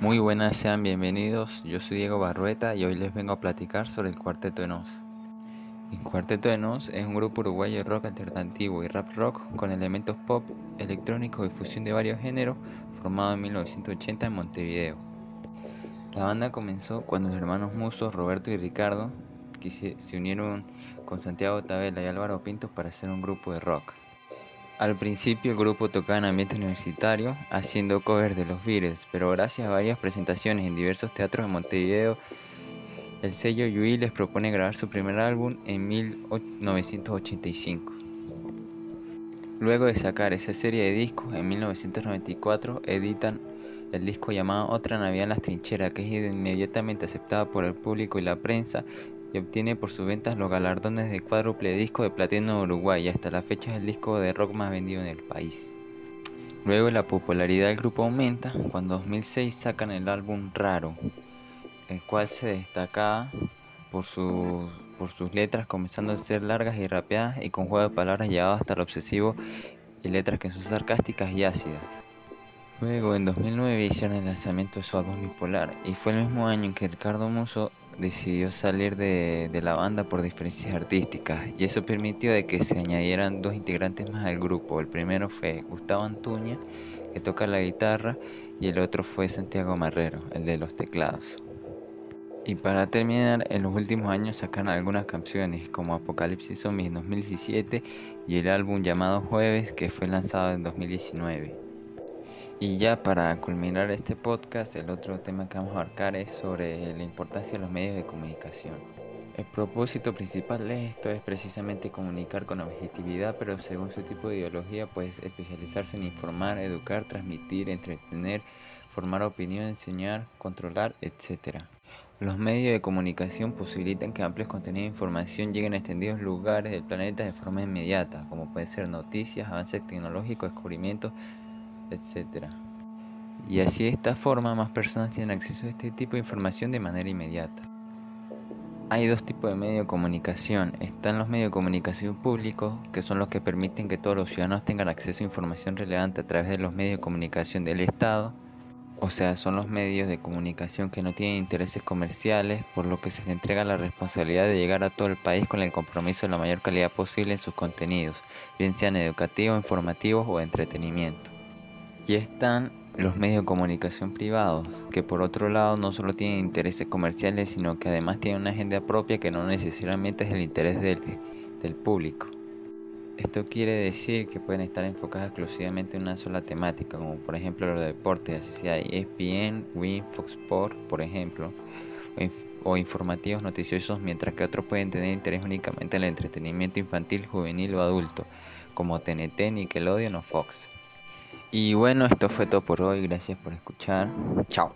Muy buenas, sean bienvenidos. Yo soy Diego Barrueta y hoy les vengo a platicar sobre el Cuarteto de Nos. El Cuarteto de Nos es un grupo uruguayo de rock alternativo y rap rock con elementos pop, electrónico y fusión de varios géneros, formado en 1980 en Montevideo. La banda comenzó cuando los hermanos musos Roberto y Ricardo se unieron con Santiago Tabela y Álvaro Pintos para hacer un grupo de rock. Al principio el grupo tocaba en ambiente universitario, haciendo covers de los Beatles, pero gracias a varias presentaciones en diversos teatros de Montevideo, el sello Yui les propone grabar su primer álbum en 1985. Luego de sacar esa serie de discos, en 1994 editan el disco llamado Otra Navidad en las Trincheras, que es inmediatamente aceptado por el público y la prensa y obtiene por sus ventas los galardones de cuádruple disco de platino en Uruguay y hasta la fecha es el disco de rock más vendido en el país. Luego la popularidad del grupo aumenta cuando en 2006 sacan el álbum Raro, el cual se destacaba por, por sus letras comenzando a ser largas y rapeadas y con juego de palabras llevados hasta lo obsesivo y letras que son sarcásticas y ácidas. Luego en 2009 hicieron el lanzamiento de su álbum Bipolar y fue el mismo año en que Ricardo Muso decidió salir de, la banda por diferencias artísticas y eso permitió de que se añadieran dos integrantes más al grupo. El primero fue Gustavo Antuña, que toca la guitarra, y el otro fue Santiago Marrero, el de los teclados. Y para terminar, en los últimos años sacaron algunas canciones como Apocalipsis Zombie en 2017 y el álbum llamado Jueves que fue lanzado en 2019. Y ya para culminar este podcast, el otro tema que vamos a abarcar es sobre la importancia de los medios de comunicación. El propósito principal de esto es precisamente comunicar con objetividad, pero según su tipo de ideología, pues especializarse en informar, educar, transmitir, entretener, formar opinión, enseñar, controlar, etc. Los medios de comunicación posibilitan que amplios contenidos de información lleguen a extendidos lugares del planeta de forma inmediata, como pueden ser noticias, avances tecnológicos, descubrimientos, etc. Y así de esta forma más personas tienen acceso a este tipo de información de manera inmediata. Hay dos tipos de medios de comunicación. Están los medios de comunicación públicos, que son los que permiten que todos los ciudadanos tengan acceso a información relevante a través de los medios de comunicación del Estado. O sea, son los medios de comunicación que no tienen intereses comerciales, por lo que se les entrega la responsabilidad de llegar a todo el país con el compromiso de la mayor calidad posible en sus contenidos, bien sean educativos, informativos o entretenimiento. Y están los medios de comunicación privados, que por otro lado no solo tienen intereses comerciales, sino que además tienen una agenda propia que no necesariamente es el interés del, público. Esto quiere decir que pueden estar enfocadas exclusivamente en una sola temática, como por ejemplo los deportes, así sea ESPN, Win, Fox Sports, por ejemplo, o, o, informativos noticiosos, mientras que otros pueden tener interés únicamente en el entretenimiento infantil, juvenil o adulto, como TNT, Nickelodeon o Fox. Y bueno, esto fue todo por hoy. Gracias por escuchar. Chao.